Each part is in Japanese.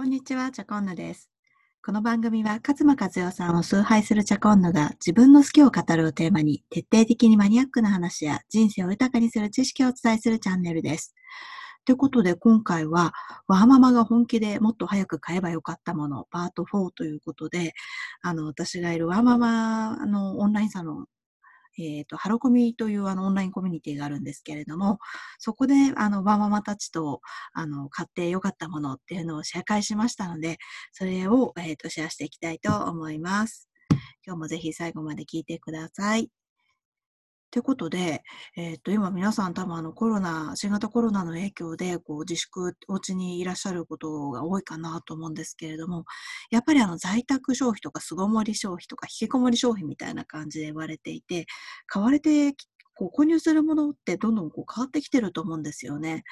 こんにちは、チャコンヌです。この番組は、勝間和代さんを崇拝するチャコンヌが自分の好きを語るをテーマに、徹底的にマニアックな話や人生を豊かにする知識をお伝えするチャンネルです。ということで、今回は、ワーママが本気でもっと早く買えばよかったもの、パート4ということで、あの、私がいるワーママのオンラインサロンえっ、ー、と、ハロコミというあのオンラインコミュニティがあるんですけれども、そこであの、ワママたちとあの、買ってよかったものっていうのを紹介しましたので、それを、えっ、ー、と、シェアしていきたいと思います。今日もぜひ最後まで聞いてください。ということで、えっ、と、今皆さん多分あのコロナ、新型コロナの影響で、こう自粛、お家にいらっしゃることが多いかなと思うんですけれども、やっぱりあの在宅消費とか巣ごもり消費とか引きこもり消費みたいな感じで言われていて、買われてき、こう購入するものってどんどんこう変わってきてると思うんですよね。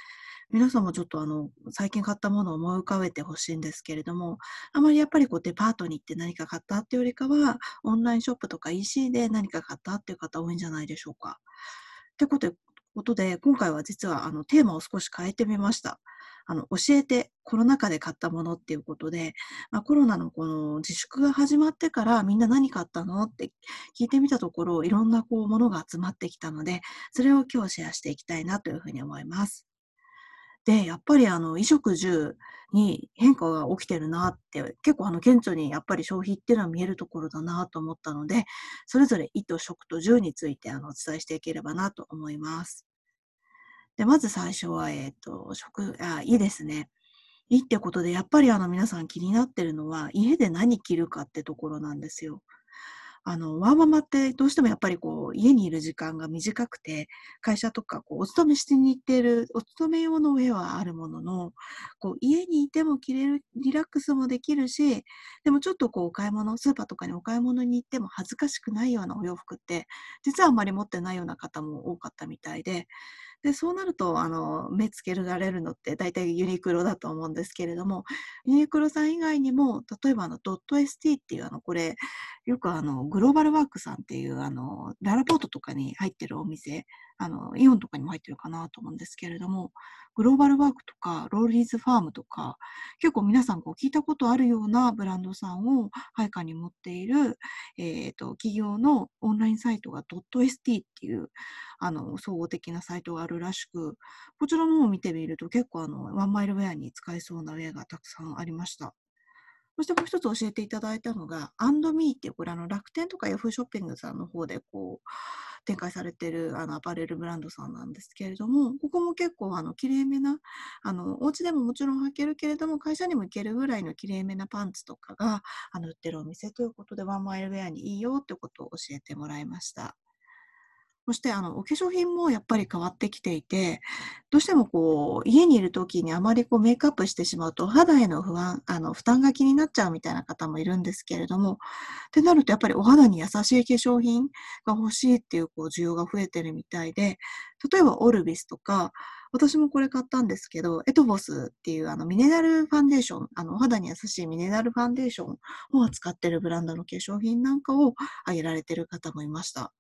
皆さんもちょっとあの、最近買ったものを思い浮かべてほしいんですけれども、あまりやっぱりこうデパートに行って何か買ったっていうよりかは、オンラインショップとか EC で何か買ったっていう方多いんじゃないでしょうか。ってことで、ことで今回は実はあのテーマを少し変えてみました。あの、教えてコロナ禍で買ったものっていうことで、まあ、コロナのこの自粛が始まってからみんな何買ったのって聞いてみたところ、いろんなこうものが集まってきたので、それを今日シェアしていきたいなというふうに思います。で、やっぱりあの、衣食住に変化が起きてるなって、結構あの、顕著にやっぱり消費っていうのは見えるところだなと思ったので、それぞれ意と食と住についてあの、お伝えしていければなと思います。で、まず最初は、えっ、ー、と、食、あ、いいですね。いいってことで、やっぱりあの皆さん気になってるのは、家で何着るかってところなんですよ。あの、ワーママってどうしてもやっぱりこう、家にいる時間が短くて、会社とかこう、お勤めしに行っている、お勤め用の上はあるものの、こう、家にいても着れる、リラックスもできるし、でもちょっとこう、お買い物、スーパーとかにお買い物に行っても恥ずかしくないようなお洋服って、実はあんまり持ってないような方も多かったみたいで、で、そうなると、あの、目つけられるのって大体ユニクロだと思うんですけれども、ユニクロさん以外にも、例えばあの、ドット ST っていうあの、これ、よくあの、グローバルワークさんっていうあの、ララポートとかに入ってるお店、あの、イオンとかにも入ってるかなと思うんですけれども、グローバルワークとか、ローリーズファームとか、結構皆さんこう聞いたことあるようなブランドさんを配下に持っている、えっ、ー、と、企業のオンラインサイトが .st っていう、あの、総合的なサイトがあるらしく、こちらの方を見てみると結構あの、ワンマイルウェアに使えそうなウェアがたくさんありました。そしてもう一つ教えていただいたのが、アンドミーっていう、これあの楽天とかヤフーショッピングさんの方でこう、展開されてるあのアパレルブランドさんなんですけれども、ここも結構あの綺麗めな、あの、お家でももちろん履けるけれども、会社にも行けるぐらいの綺麗めなパンツとかがあの売ってるお店ということで、ワンマイルウェアにいいよってことを教えてもらいました。そして、あの、お化粧品もやっぱり変わってきていて、どうしてもこう、家にいる時にあまりこうメイクアップしてしまうと、肌への不安、あの、負担が気になっちゃうみたいな方もいるんですけれども、ってなるとやっぱりお肌に優しい化粧品が欲しいっていうこう需要が増えてるみたいで、例えばオルビスとか、私もこれ買ったんですけど、エトボスっていうあのミネラルファンデーション、あのお肌に優しいミネラルファンデーションを扱ってるブランドの化粧品なんかを挙げられてる方もいました。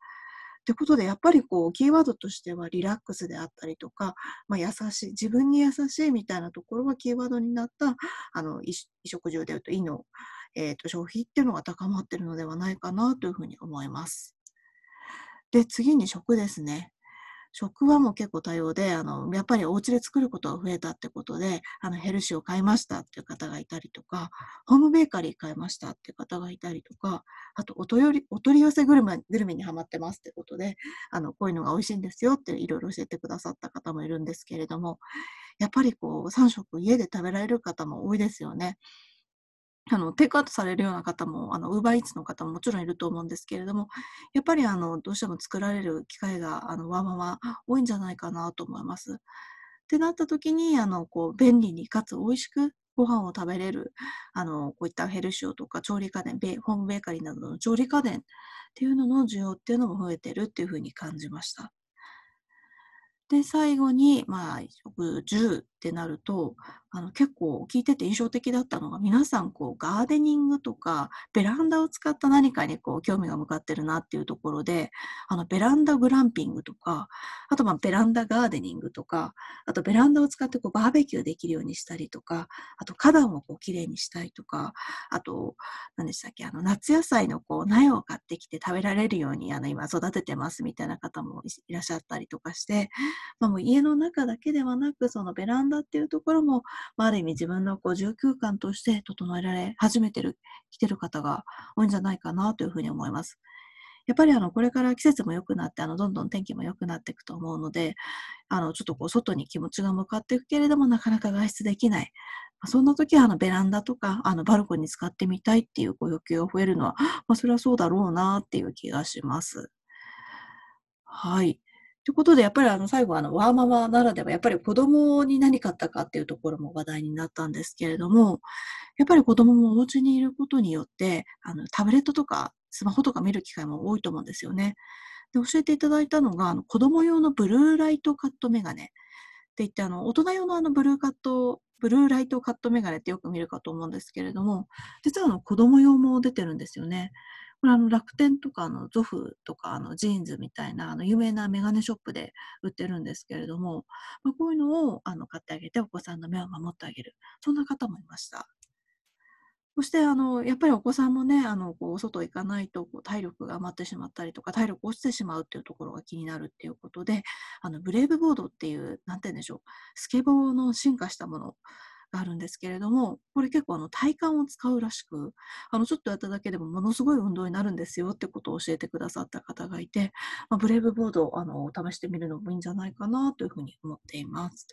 ってことで、やっぱりこう、キーワードとしてはリラックスであったりとか、まあ、優しい、自分に優しいみたいなところがキーワードになった、あの、衣食住でいうと、胃の、えー、と消費っていうのが高まってるのではないかなというふうに思います。で、次に食ですね。食はもう結構多様で、あの、やっぱりお家で作ることが増えたってことで、あの、ヘルシーを買いましたっていう方がいたりとか、ホームベーカリー買いましたっていう方がいたりとか、あと、お取りお取り寄せグルメグルメにハマってますってことで、あの、こういうのが美味しいんですよっていろいろ教えてくださった方もいるんですけれども、やっぱりこう、3食家で食べられる方も多いですよね。あの、テイクアウトされるような方も、あの、ウーバーイーツの方ももちろんいると思うんですけれども、やっぱりあの、どうしても作られる機会が、あの、わまま多いんじゃないかなと思います。ってなった時に、あの、こう、便利にかつ美味しくご飯を食べれる、あの、こういったヘルシオとか調理家電、ベホームベーカリーなどの調理家電っていうのの需要っていうのも増えてるっていうふうに感じました。で、最後に、まあ、食住ってなると、あの結構聞いてて印象的だったのが、皆さんこうガーデニングとか、ベランダを使った何かにこう興味が向かってるなっていうところで、あのベランダグランピングとか、あとまあベランダガーデニングとか、あとベランダを使ってこうバーベキューできるようにしたりとか、あと花壇をこうきれいにしたりとか、あと、何でしたっけ、あの夏野菜のこう苗を買ってきて食べられるようにあの今育ててますみたいな方もいらっしゃったりとかして、まあ、もう家の中だけではなく、そのベランダっていうところも、まあ、ある意味自分のこう住空間として整えられ始めてる、来てる方が多いんじゃないかなというふうに思います。やっぱりあの、これから季節も良くなって、あの、どんどん天気も良くなっていくと思うので、あの、ちょっとこう、外に気持ちが向かっていくけれども、なかなか外出できない。そんな時は、あの、ベランダとか、あの、バルコニー使ってみたいっていうご欲求が増えるのは、まあ、それはそうだろうなっていう気がします。はい。ということで、やっぱりあの最後あのワーママならでは、やっぱり子供に何買ったかっていうところも話題になったんですけれども、やっぱり子供もお家にいることによって、あのタブレットとかスマホとか見る機会も多いと思うんですよね。で教えていただいたのが、あの子供用のブルーライトカットメガネって言って、あの大人用のあのブルーカット、ブルーライトカットメガネってよく見るかと思うんですけれども、実はあの子供用も出てるんですよね。これあの楽天とかあのゾフとかあのジーンズみたいなあの有名なメガネショップで売ってるんですけれども、まあ、こういうのをあの買ってあげてお子さんの目を守ってあげる。そんな方もいました。そして、あの、やっぱりお子さんもね、あの、こう、外行かないと、こう、体力が余ってしまったりとか、体力落ちてしまうっていうところが気になるっていうことで、あの、ブレイブボードっていう、なんて言うんでしょう、スケボーの進化したものあるんですけれども、これ結構あの体幹を使うらしく、あのちょっとやっただけでもものすごい運動になるんですよってことを教えてくださった方がいて、まあ、ブレイブボードをあの試してみるのもいいんじゃないかなというふうに思っています。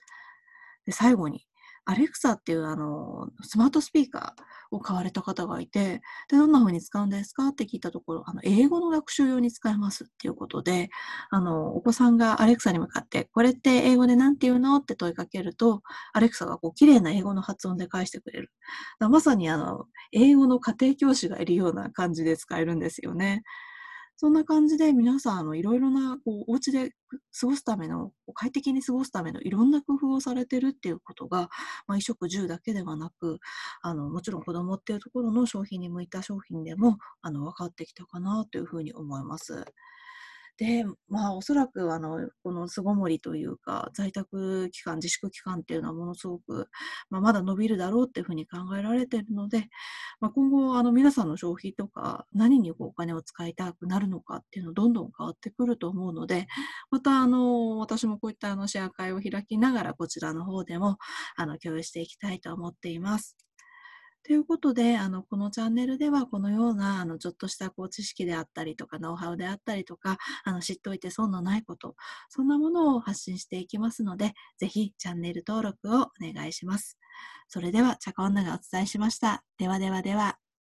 で最後に、アレクサっていうあのスマートスピーカーを買われた方がいて、でどんな風に使うんですか？って聞いたところ、あの英語の学習用に使えますっていうことで、あのお子さんがアレクサに向かって、これって英語で何て言うの？って問いかけると、アレクサがこう綺麗な英語の発音で返してくれる。まさにあの英語の家庭教師がいるような感じで使えるんですよね。そんな感じで皆さん、あの、いろいろな、こう、お家で過ごすための、快適に過ごすためのいろんな工夫をされてるっていうことが、まあ、衣食住だけではなく、あの、もちろん子供っていうところの商品に向いた商品でも、あの、分かってきたかなというふうに思います。で、まあ、おそらく、あの、この巣ごもりというか、在宅期間、自粛期間っていうのはものすごく、まあ、まだ伸びるだろうっていうふうに考えられているので、まあ、今後、あの、皆さんの消費とか、何にこうお金を使いたくなるのかっていうのどんどん変わってくると思うので、また、あの、私もこういったあのシェア会を開きながら、こちらの方でも、あの、共有していきたいと思っています。ということで、あの、このチャンネルでは、このような、あの、ちょっとしたこう知識であったりとか、ノウハウであったりとか、あの、知っておいて損のないこと、そんなものを発信していきますので、ぜひチャンネル登録をお願いします。それでは、チャコ女がお伝えしました。ではではでは。